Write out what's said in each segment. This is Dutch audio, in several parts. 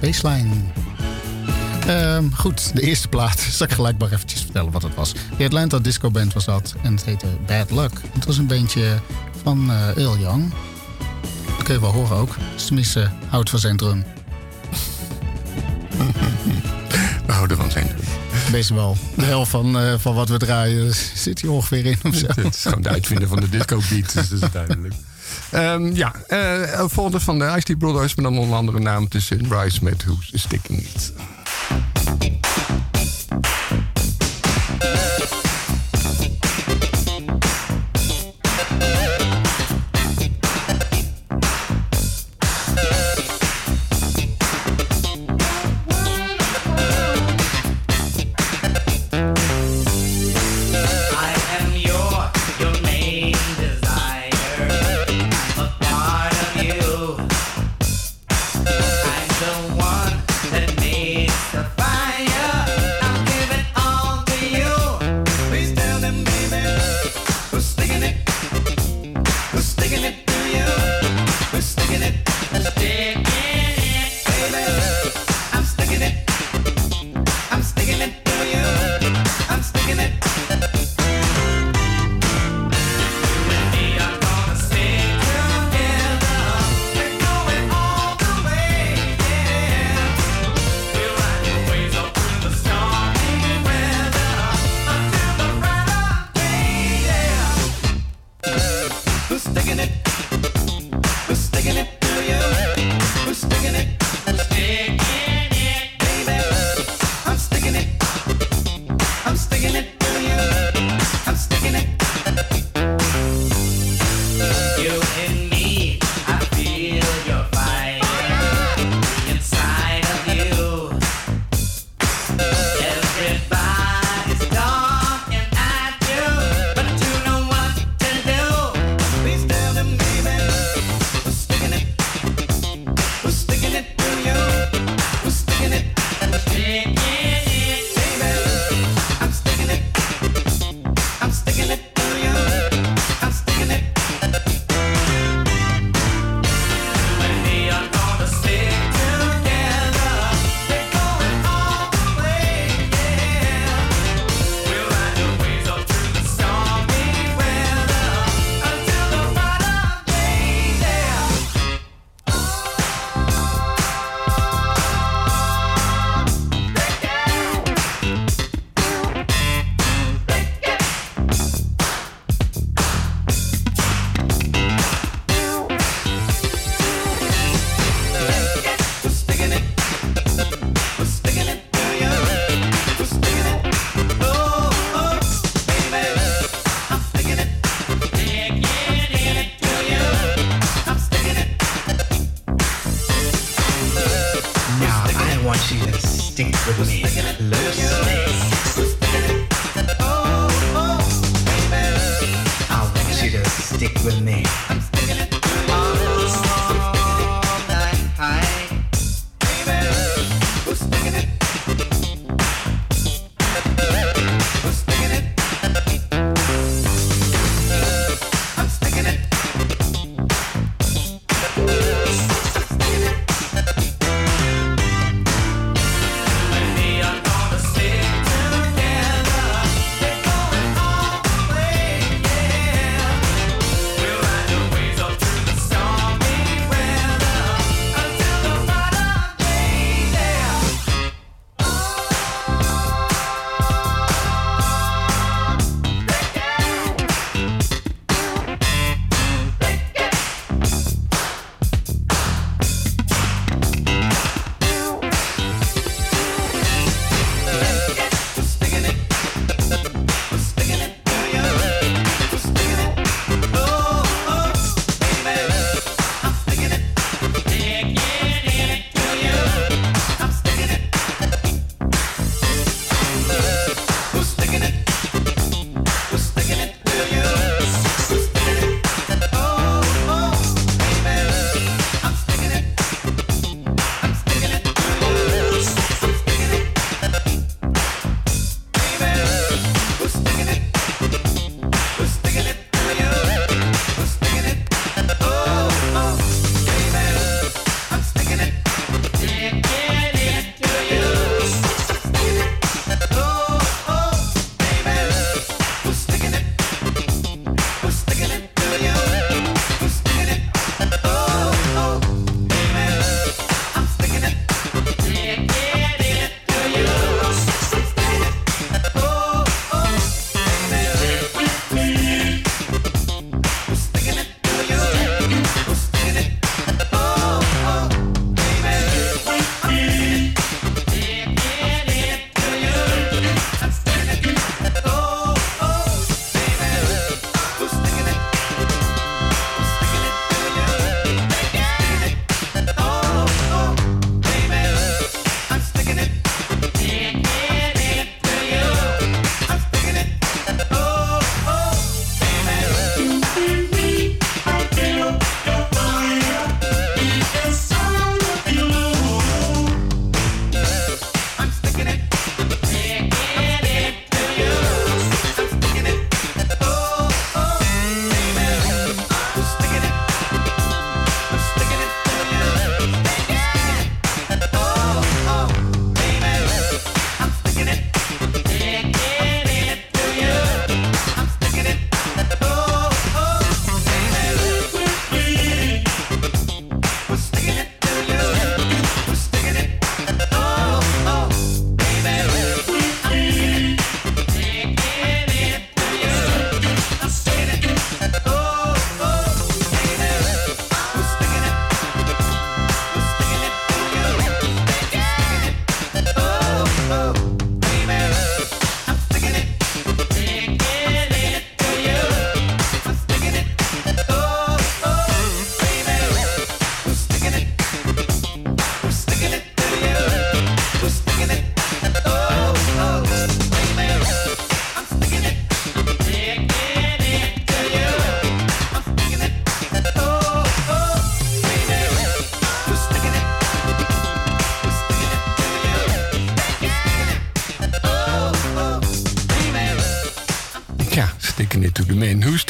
Baseline. Ehm, goed, de eerste plaat. Zal ik gelijk maar eventjes vertellen wat het was. De Atlanta Disco Band was dat. En het heette Bad Luck. Het was een bandje van uh, Earl Young. Dat kun je wel horen ook. Tenminste, houdt van zijn drum. We houden van zijn drum. Wees wel. De helft van, uh, van wat we draaien zit hier ongeveer in. Of zo. Het is gewoon de uitvinder van de disco beat, dus dat is duidelijk. Um, ja, uh, volgende van de Ice Brothers, met dan onder andere naam tussen Sunrise met Who's Sticking It.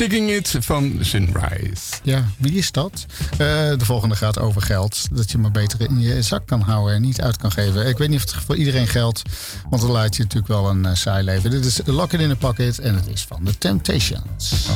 Sticking It van Sunrise. Ja, wie is dat? Uh, de volgende gaat over geld. Dat je maar beter in je zak kan houden en niet uit kan geven. Ik weet niet of het voor iedereen geldt, want dan laat je natuurlijk wel een uh, saai leven. Dit is Lock It in a Pocket en het is van The Temptations.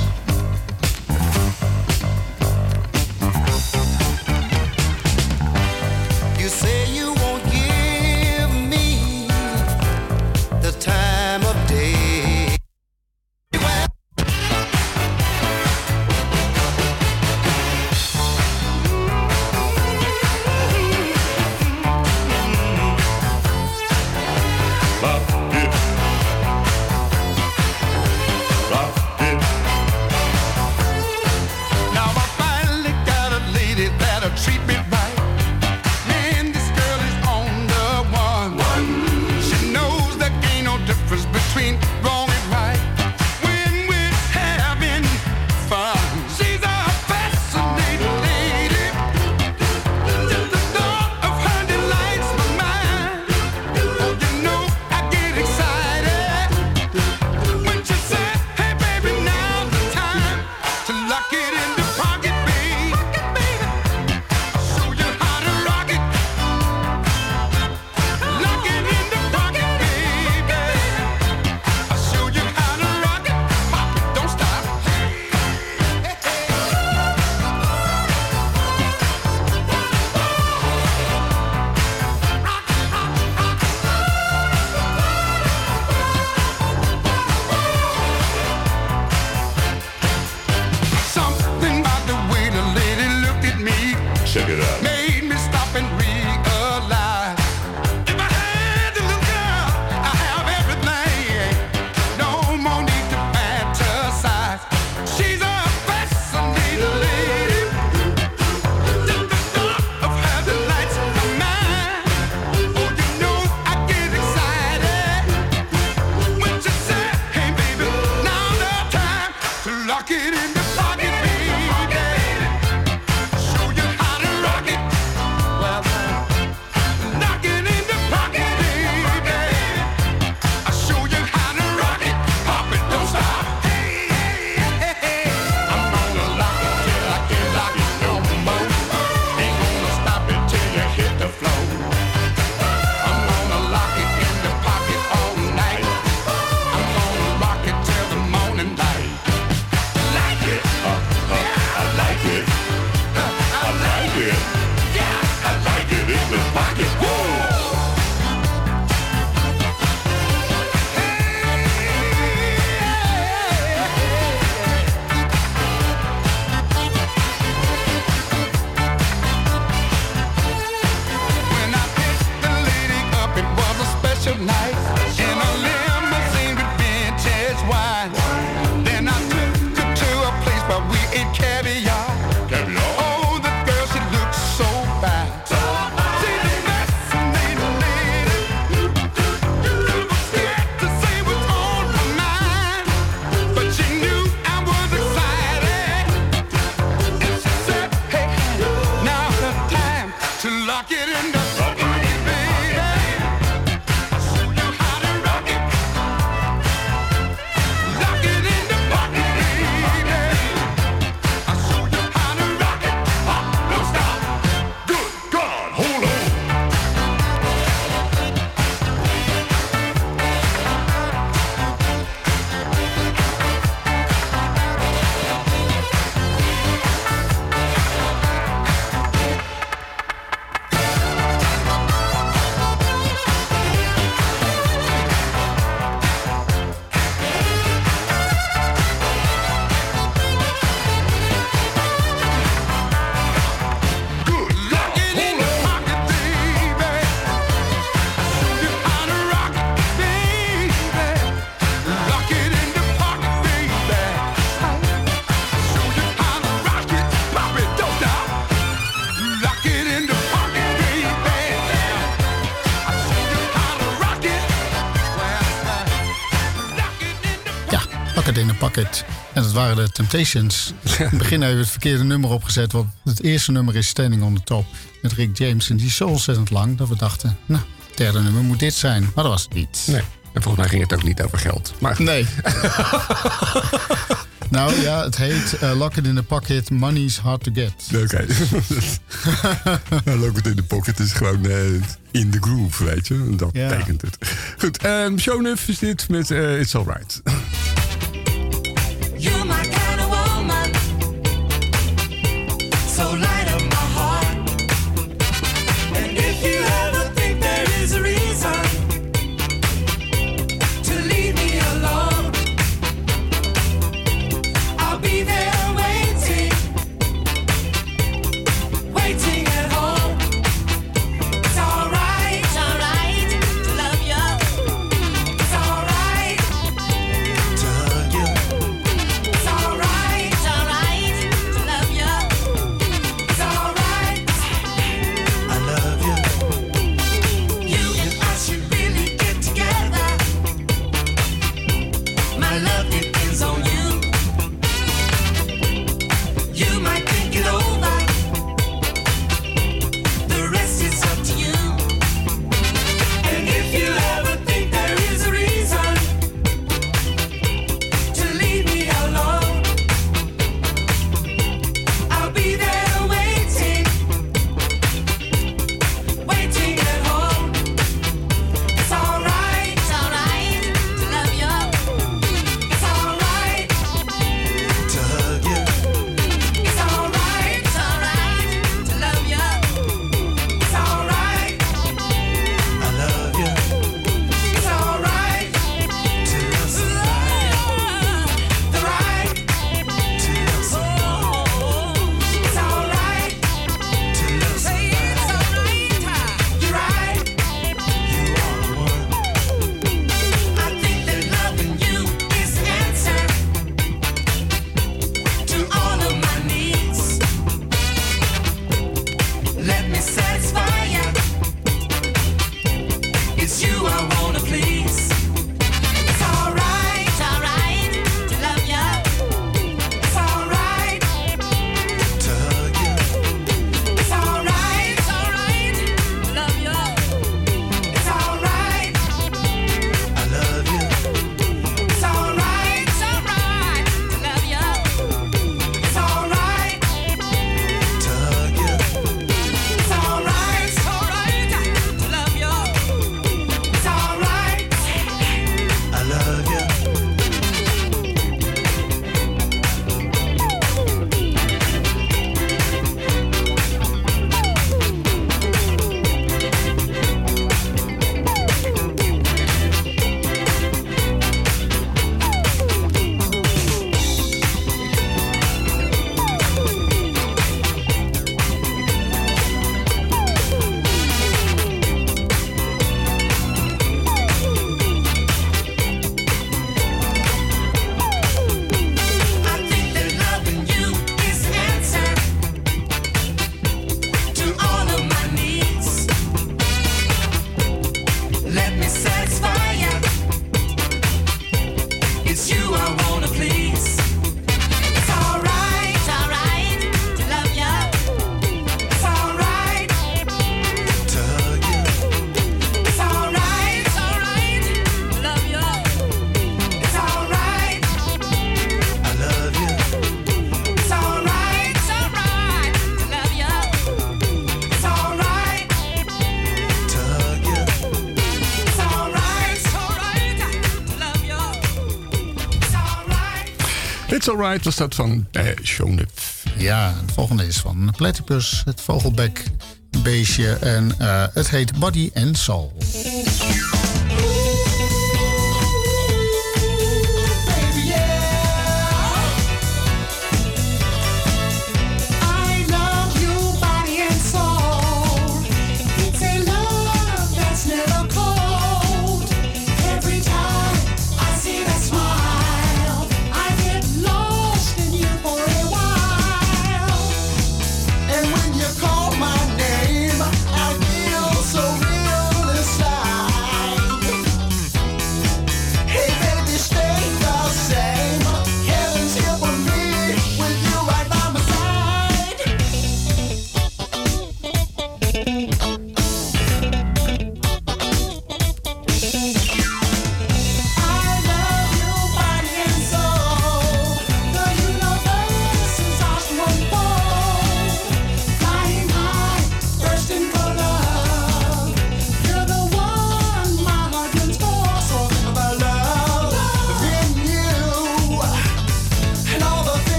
de Temptations. In het begin hebben we het verkeerde nummer opgezet. Want het eerste nummer is Standing on the Top met Rick James. En die is zo ontzettend lang dat we dachten, nou, het derde nummer moet dit zijn. Maar dat was het niet. Nee. En volgens mij ging het ook niet over geld. Maar... Nee. nou ja, het heet eh, Lock It in the Pocket, Money's Hard to Get. Oké. Nou, Lock It in the Pocket is gewoon eh, in the groove, weet je. Dat betekent het. Goed, ehm, um, show is dit met eh, It's Alright. You're my kind of woman. So. Alright was dat van uh, Ja, de volgende is van Platypus, het vogelbekbeestje en eh, het heet Body and Soul.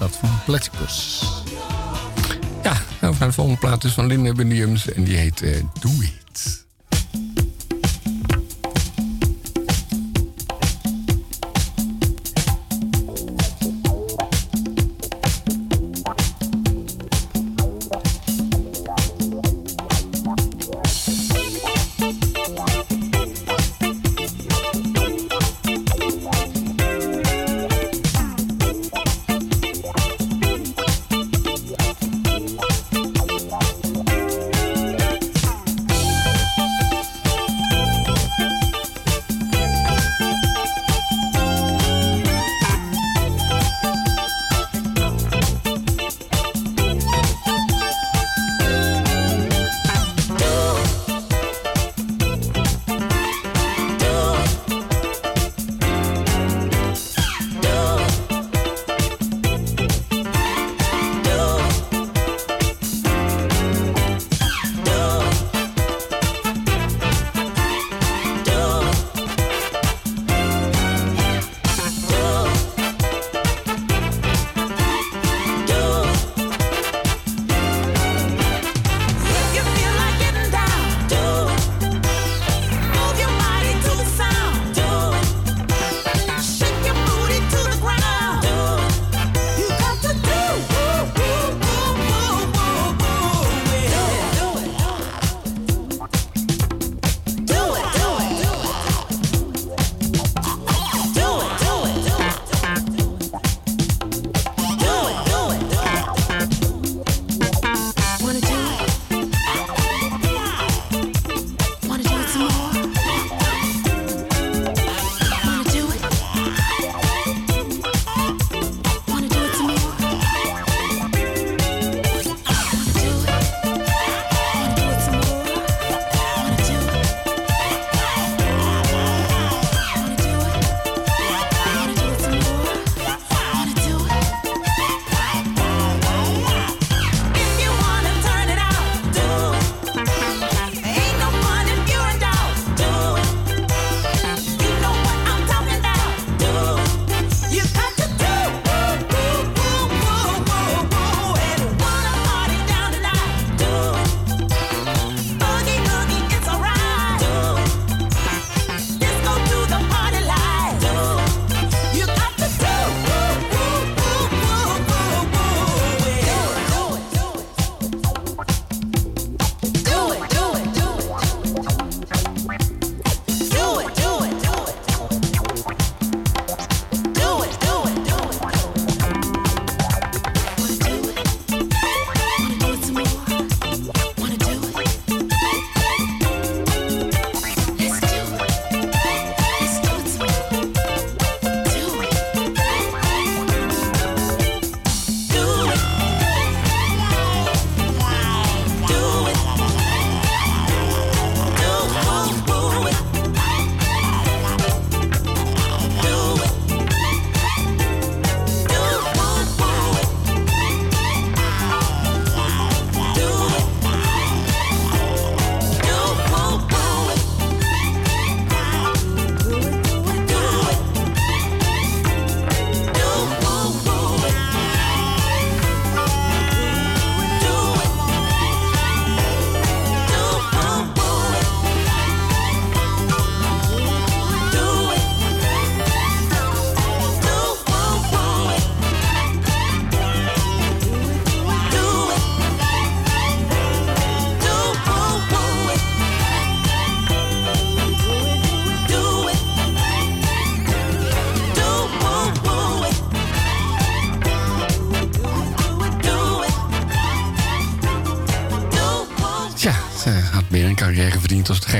afstapt van Platypus. Ja, nou, we gaan de volgende plaat is van Linda Williams en die heet eh, uh, Doei.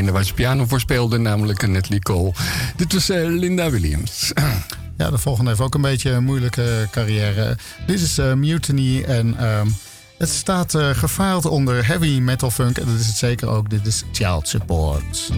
degene waar ze piano voor speelde, namelijk Natalie Cole. Dit was eh, Linda Williams. Ja, de volgende heeft ook een beetje een moeilijke carrière. Dit is eh, Mutiny en ehm, het staat uh, gefaald onder heavy metal funk. En dat is het zeker ook. Dit is Child Support.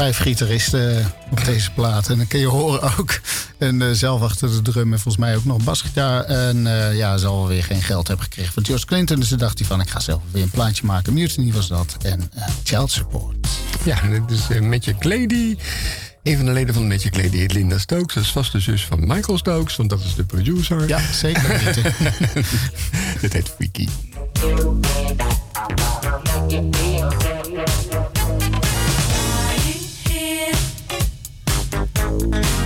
Vijf gitaristen op deze plaat. En dan kun je horen ook. En eh, zelf achter de drum en volgens mij ook nog basgitaar. En eh, ja, zal wel weer geen geld hebben gekregen van George Clinton. Dus toen dacht hij van, ik ga zelf weer een plaatje maken. Mutiny was dat. En eh, Child Support. Ja, dit is uh, Matthew Clady. Een van de leden van Matthew Clady heet Linda Stokes. Dat is vast de zus van Michael Stokes, want dat is de producer. Ja, zeker weten. Dit heet Freaky. show.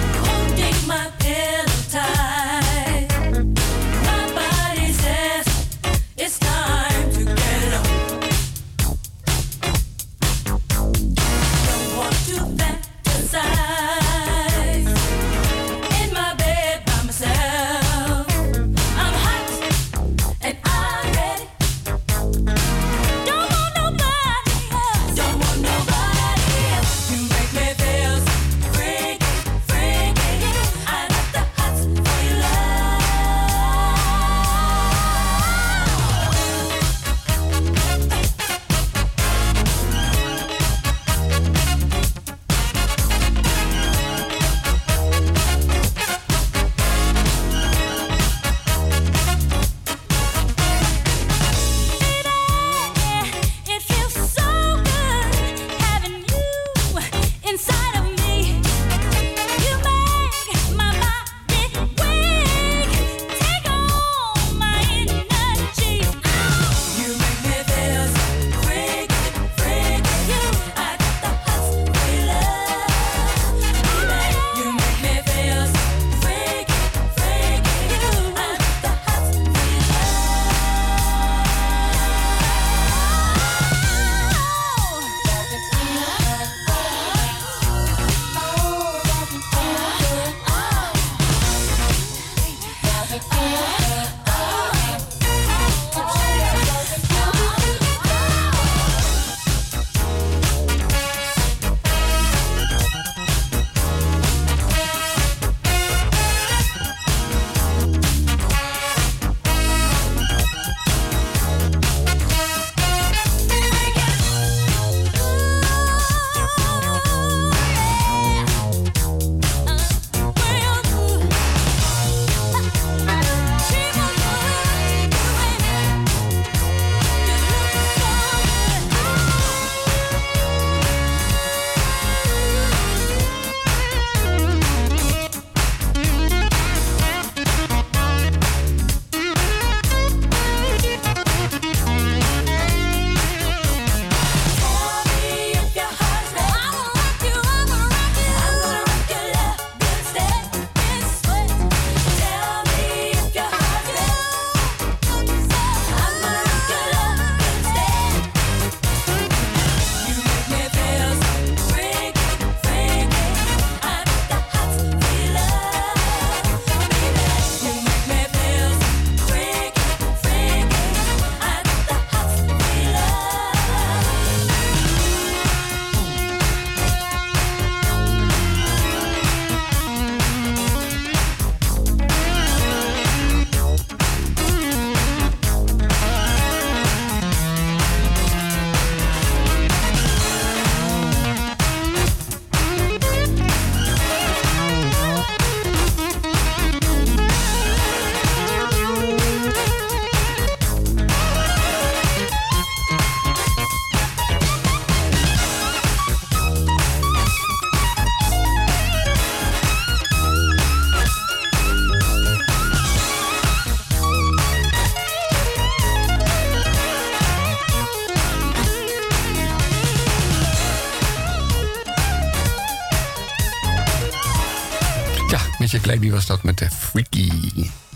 Clady was dat met de Freaky.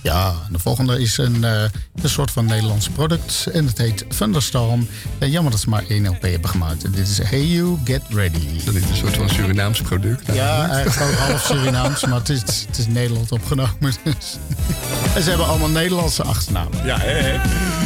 Ja, de volgende is een, eh, een soort van Nederlands product. En het heet Thunderstorm. En jammer dat ze maar één LP hebben gemaakt. En dit is Hey You, Get Ready. Dat is een soort van Surinaams product. Ja, eigenlijk ook half Surinaams, maar het is, het is Nederland opgenomen. Dus. En ze hebben allemaal Nederlandse achternamen. Ja, hè, hè.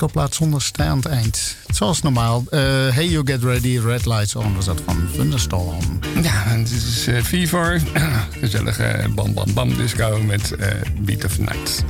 Discoplaat zonder staand eind. Zoals normaal. Eh, hey You Get Ready, Red Lights On was dat van Thunderstorm. Ja, dit is eh Fever. Gezellige bam bam bam disco met eh, Beat of Night.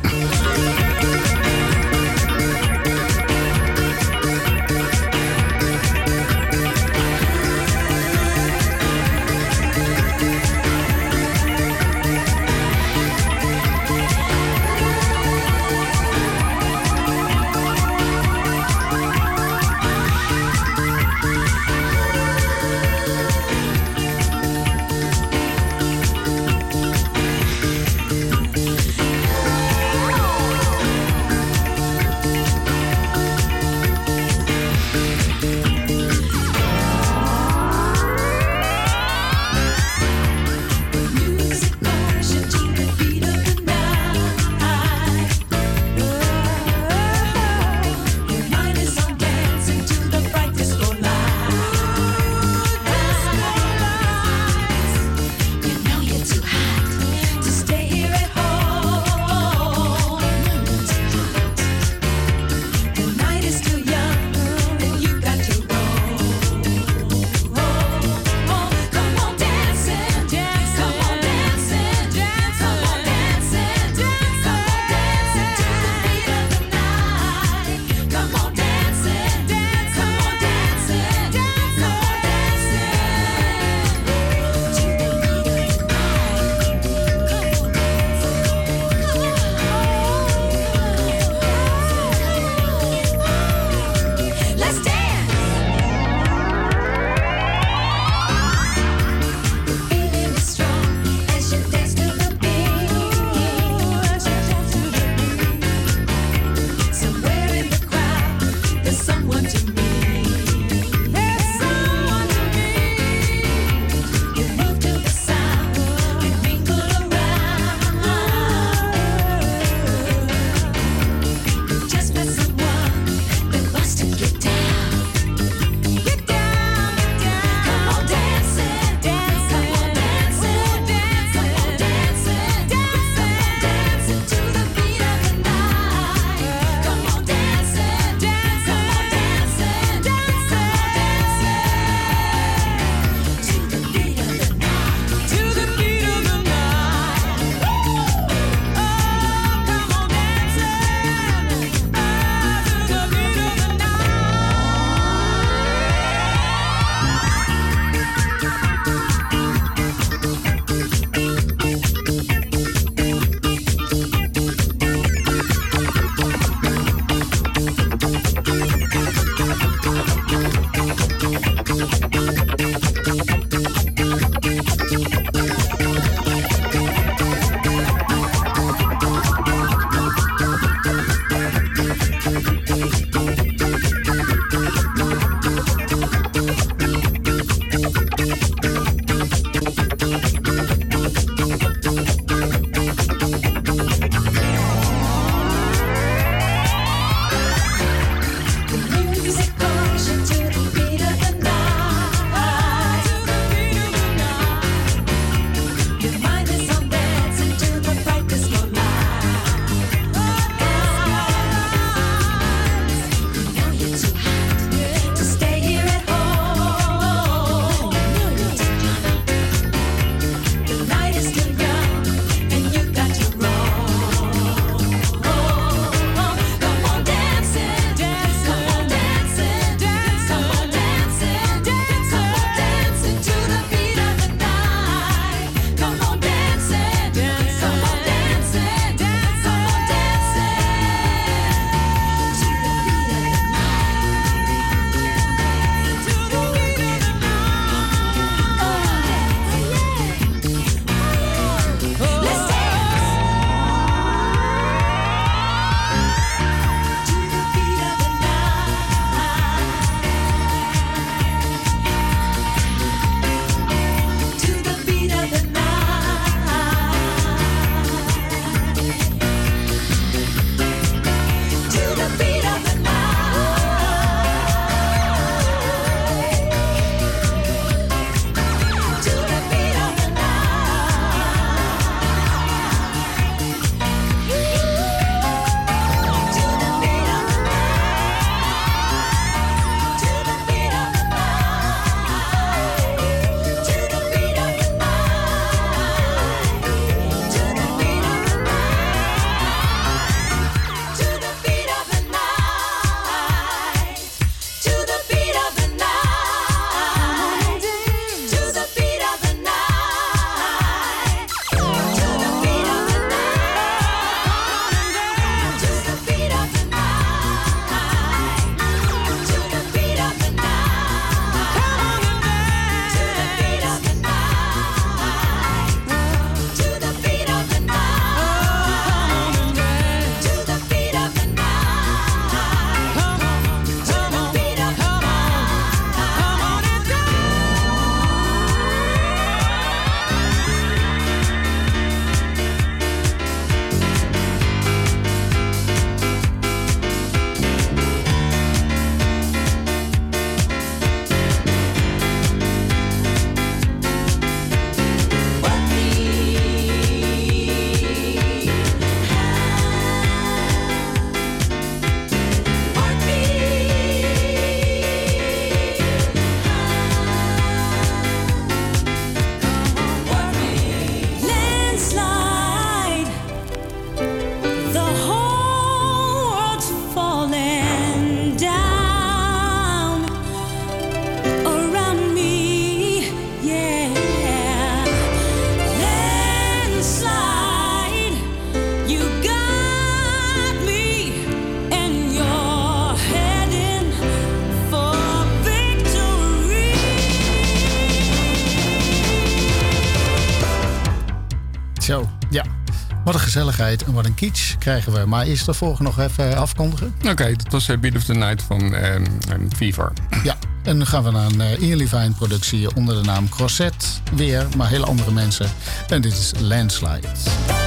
Gezelligheid en wat een kitsch krijgen we. Maar eerst daarvoor nog even afkondigen. Oké, dat was uh, Beat of the Night van ehm, ehm, Fever. Ja, en dan gaan we naar een uh, Ian Levine productie onder de naam Crosset. Weer, maar hele andere mensen. En dit is Landslide.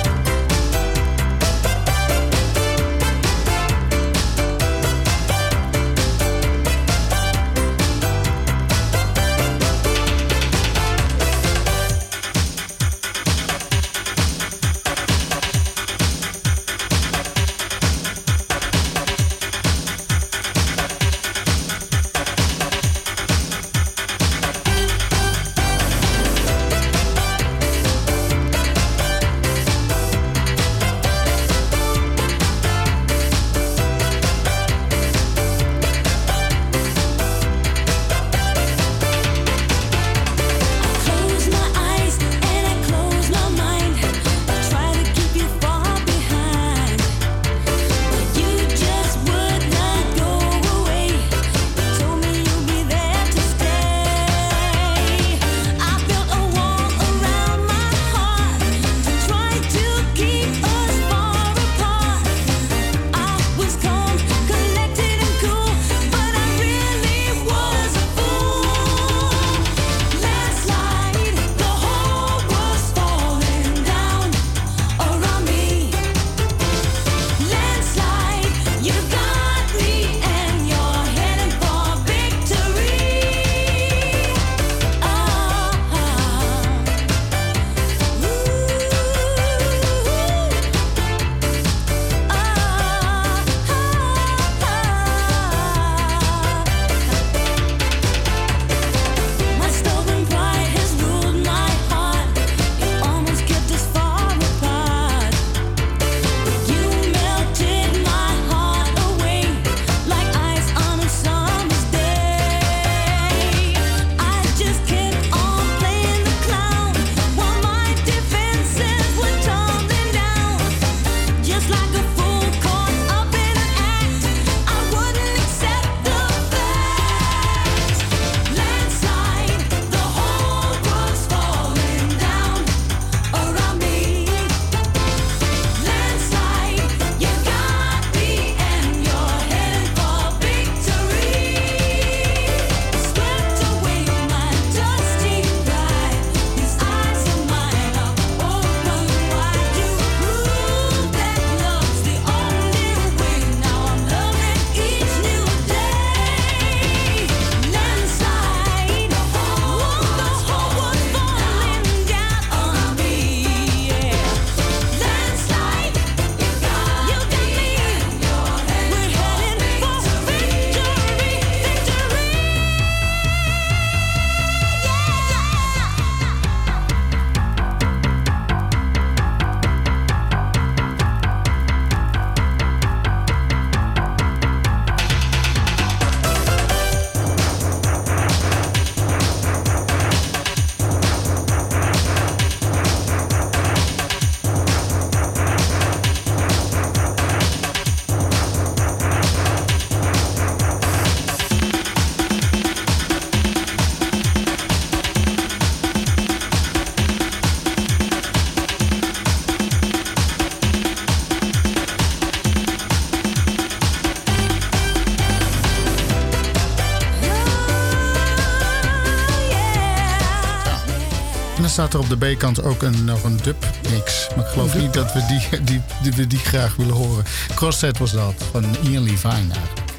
Staat er op de B-kant ook een, nog een dub mix. Maar ik geloof niet dat we die, die, die, we die graag willen horen. Crosset was dat, van Ian Levine.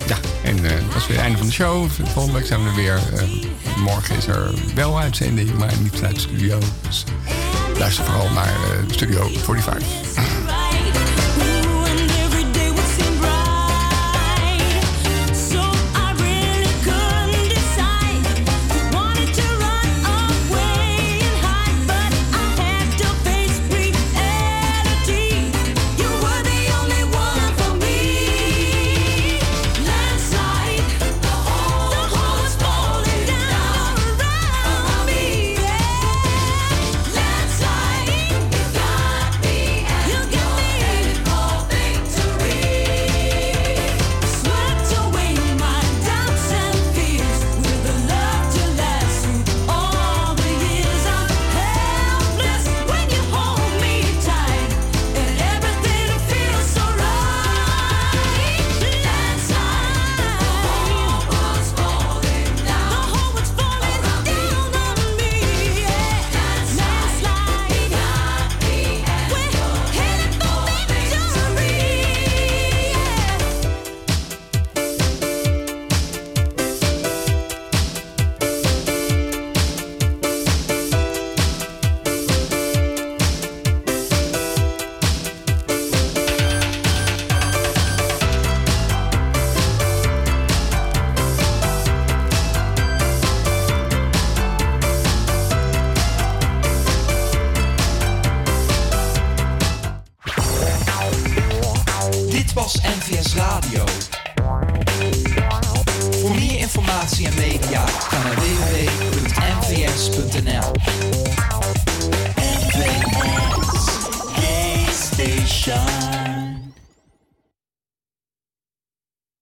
Ja, en eh, dat is weer het einde van de show. Volgende week zijn we er weer. Eh, morgen is er wel uitzending, maar niet vanuit de studio. Dus luister vooral naar eh, Studio 45.